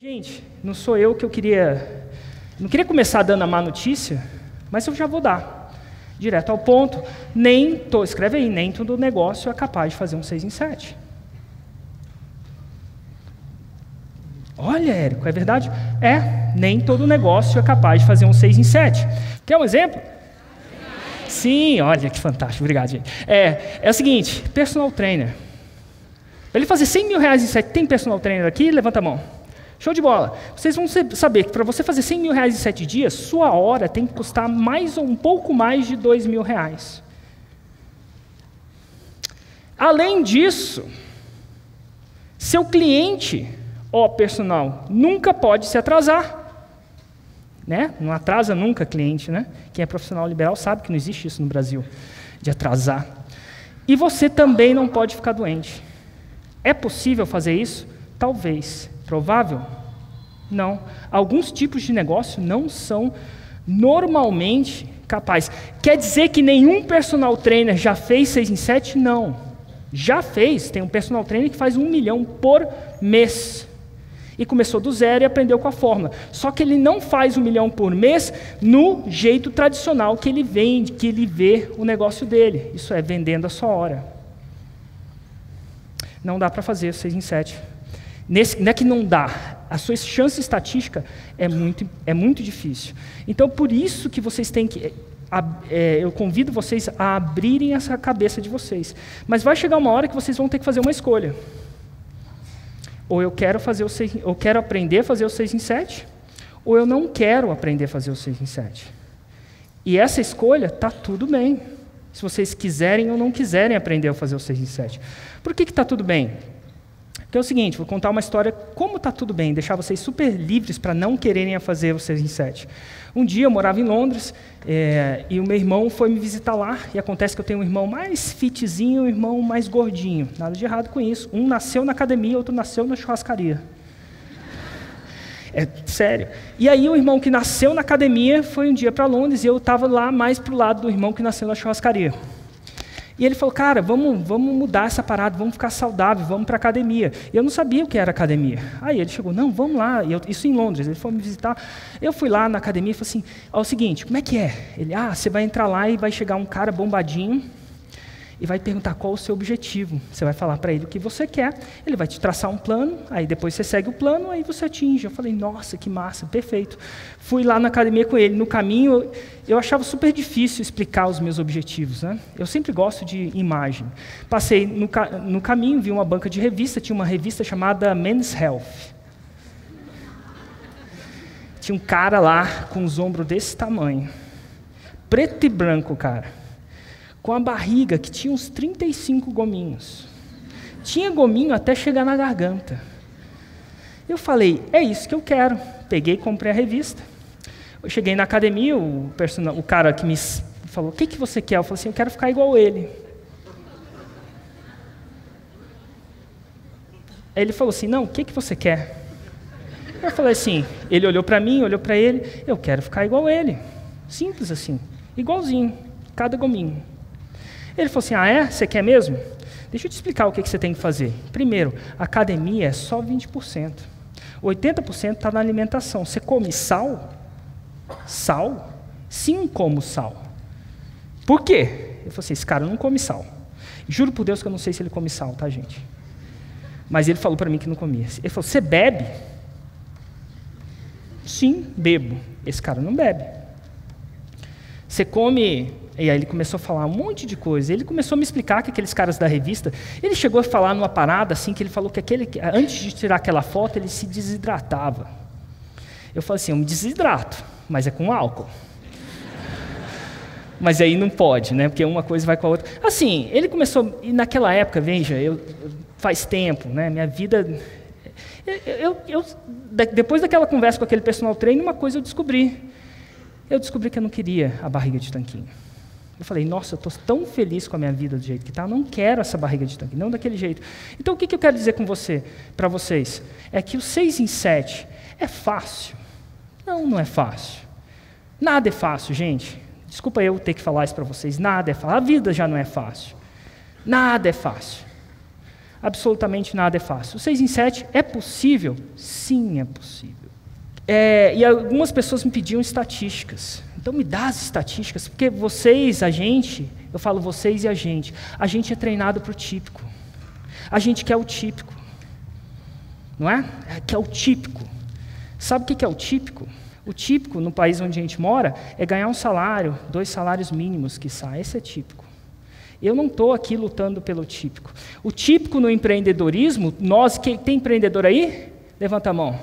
Gente, não sou eu que eu queria. Não queria começar dando a má notícia, mas eu já vou dar. Direto ao ponto. Nem, escreve aí, nem todo negócio é capaz de fazer um 6 em 7. Olha, Érico, é verdade? É, nem todo negócio é capaz de fazer um 6 em 7. Quer um exemplo? Sim, olha que fantástico, obrigado, gente. É, é o seguinte: personal trainer. Para ele fazer 100 mil reais em 7, tem personal trainer aqui? Levanta a mão. Show de bola. Vocês vão saber que para você fazer 100 mil reais em 7 dias, sua hora tem que custar mais ou um pouco mais de 2 mil reais. Além disso, seu cliente, ó personal, nunca pode se atrasar. Né? Não atrasa nunca cliente, né? Quem é profissional liberal sabe que não existe isso no Brasil, de atrasar. E você também não pode ficar doente. É possível fazer isso? Talvez. Provável? Não. Alguns tipos de negócio não são normalmente capazes. Quer dizer que nenhum personal trainer já fez 6 em 7? Não. Já fez. Tem um personal trainer que faz um milhão por mês. E começou do zero e aprendeu com a fórmula. Só que ele não faz um milhão por mês no jeito tradicional que ele vende, que ele vê o negócio dele. Isso é vendendo a sua hora. Não dá para fazer 6 em 7. Nesse, não é que não dá, a sua chance estatística é muito, é muito difícil. Então, por isso que vocês têm que. A, é, eu convido vocês a abrirem essa cabeça de vocês. Mas vai chegar uma hora que vocês vão ter que fazer uma escolha. Ou eu quero fazer o seis, eu quero aprender a fazer o 6 em 7, ou eu não quero aprender a fazer o 6 em 7. E essa escolha está tudo bem. Se vocês quiserem ou não quiserem aprender a fazer o 6 em 7. Por que está tudo bem? Porque é o seguinte, vou contar uma história, como está tudo bem, deixar vocês super livres para não quererem fazer 6 em 7. Um dia eu morava em Londres é, e o meu irmão foi me visitar lá, e acontece que eu tenho um irmão mais fitzinho e um irmão mais gordinho. Nada de errado com isso. Um nasceu na academia, outro nasceu na churrascaria. É sério. E aí o irmão que nasceu na academia foi um dia para Londres e eu estava lá mais para o lado do irmão que nasceu na churrascaria. E ele falou, cara, vamos, vamos mudar essa parada, vamos ficar saudável, vamos para academia. E eu não sabia o que era academia. Aí ele chegou, não, vamos lá. Eu, isso em Londres, ele foi me visitar. Eu fui lá na academia e falei assim, ó, é o seguinte, como é que é? Ele, ah, você vai entrar lá e vai chegar um cara bombadinho, e vai perguntar qual o seu objetivo. Você vai falar para ele o que você quer, ele vai te traçar um plano, aí depois você segue o plano, aí você atinge. Eu falei, nossa, que massa, perfeito. Fui lá na academia com ele. No caminho, eu achava super difícil explicar os meus objetivos. Né? Eu sempre gosto de imagem. Passei no, no caminho, vi uma banca de revista, tinha uma revista chamada Men's Health. Tinha um cara lá com os ombros desse tamanho. Preto e branco, cara com a barriga que tinha uns 35 gominhos. Tinha gominho até chegar na garganta. Eu falei, é isso que eu quero. Peguei e comprei a revista. Eu cheguei na academia, o, o cara que me falou, o que, que você quer? Eu falei assim, eu quero ficar igual ele. Aí ele falou assim, não, o que, que você quer? Eu falei assim, ele olhou para mim, olhou para ele, eu quero ficar igual ele. Simples assim, igualzinho, cada gominho. Ele falou assim: Ah, é? Você quer mesmo? Deixa eu te explicar o que, você tem que fazer. Primeiro, academia é só 20%. 80% está na alimentação. Você come sal? Sal? Sim, como sal. Por quê? Ele falou assim: esse cara não come sal. Juro por Deus que eu não sei se ele come sal, tá, gente? Mas ele falou para mim que não comia. Ele falou: você bebe? Sim, bebo. Esse cara não bebe. Você come e aí ele começou a falar um monte de coisa. Ele começou a me explicar que aqueles caras da revista, ele chegou a falar numa parada assim que ele falou que aquele antes de tirar aquela foto ele se desidratava. Eu falei assim, eu me desidrato, mas é com álcool. mas aí não pode, né? Porque uma coisa vai com a outra. Assim, ele começou e naquela época, veja, eu faz tempo, né? Minha vida eu, eu, depois daquela conversa com aquele personal trainer, uma coisa eu descobri. Eu descobri que eu não queria a barriga de tanquinho. Eu falei, nossa, eu estou tão feliz com a minha vida do jeito que está, não quero essa barriga de tanque, não daquele jeito. Então o que, que eu quero dizer com você, para vocês? É que o 6 em 7 é fácil. Não, não é fácil. Nada é fácil, gente. Desculpa eu ter que falar isso para vocês. Nada é fácil. A vida já não é fácil. Nada é fácil. absolutamente nada é fácil. O 6 em 7 é possível? Sim, é possível. É, e algumas pessoas me pediam estatísticas. Então me dá as estatísticas, porque vocês, a gente, eu falo vocês e a gente, a gente é treinado para o típico. A gente quer o típico. Não é? é quer o típico. Sabe o que é o típico? O típico no país onde a gente mora é ganhar um salário, dois salários mínimos que sai. Esse é típico. Eu não estou aqui lutando pelo típico. O típico no empreendedorismo, nós, quem tem empreendedor aí? Levanta a mão.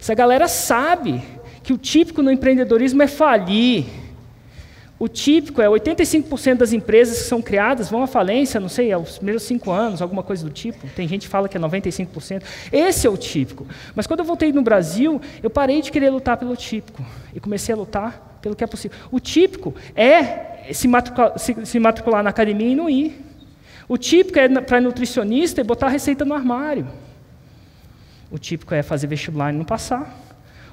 Essa galera sabe que o típico no empreendedorismo é falir. O típico é 85% das empresas que são criadas vão à falência, não sei, aos primeiros cinco anos, alguma coisa do tipo. Tem gente que fala que é 95%. Esse é o típico. Mas quando eu voltei no Brasil, eu parei de querer lutar pelo típico e comecei a lutar pelo que é possível. O típico é se matricular, se, se matricular na academia e não ir. O típico é para nutricionista e botar a receita no armário. O típico é fazer vestibular e não passar.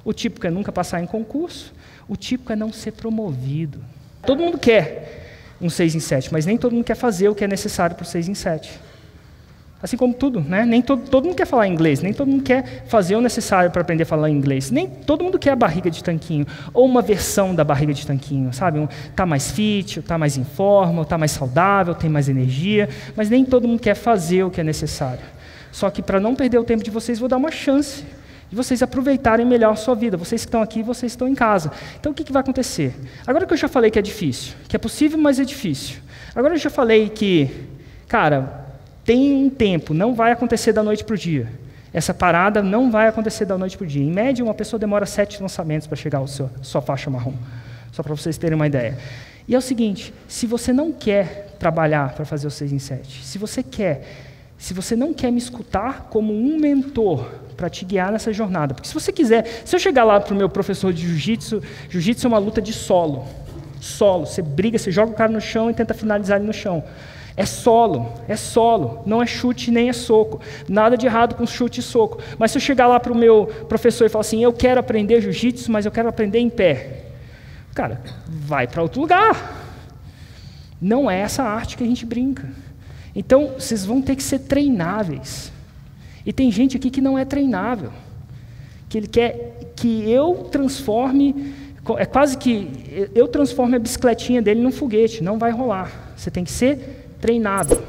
O típico é nunca passar em concurso. O típico é não ser promovido. Todo mundo quer um 6 em 7, mas nem todo mundo quer fazer o que é necessário para o 6 em 7. Assim como tudo, né? Nem todo, todo mundo quer falar inglês, nem todo mundo quer fazer o necessário para aprender a falar inglês. Nem todo mundo quer a barriga de tanquinho, ou uma versão da barriga de tanquinho, sabe? Um, tá mais fit, tá mais em forma, tá mais saudável, tem mais energia, mas nem todo mundo quer fazer o que é necessário. Só que para não perder o tempo de vocês, vou dar uma chance de vocês aproveitarem melhor a sua vida. Vocês que estão aqui, vocês estão em casa. Então o que, que vai acontecer? Agora que eu já falei que é difícil, que é possível, mas é difícil. Agora eu já falei que, cara, tem um tempo, não vai acontecer da noite para o dia. Essa parada não vai acontecer da noite para o dia. Em média, uma pessoa demora sete lançamentos para chegar à sua faixa marrom. Só para vocês terem uma ideia. E é o seguinte: se você não quer trabalhar para fazer o 6 em 7, se você quer se você não quer me escutar como um mentor para te guiar nessa jornada. Porque se você quiser, se eu chegar lá para o meu professor de jiu-jitsu, jiu-jitsu é uma luta de solo. Solo. Você briga, você joga o cara no chão e tenta finalizar ele no chão. É solo, é solo, não é chute nem é soco. Nada de errado com chute e soco. Mas se eu chegar lá para o meu professor e falar assim, eu quero aprender jiu-jitsu, mas eu quero aprender em pé. Cara, vai para outro lugar. Não é essa arte que a gente brinca. Então, vocês vão ter que ser treináveis. E tem gente aqui que não é treinável. Que ele quer que eu transforme, é quase que eu transforme a bicicletinha dele num foguete. Não vai rolar. Você tem que ser treinado.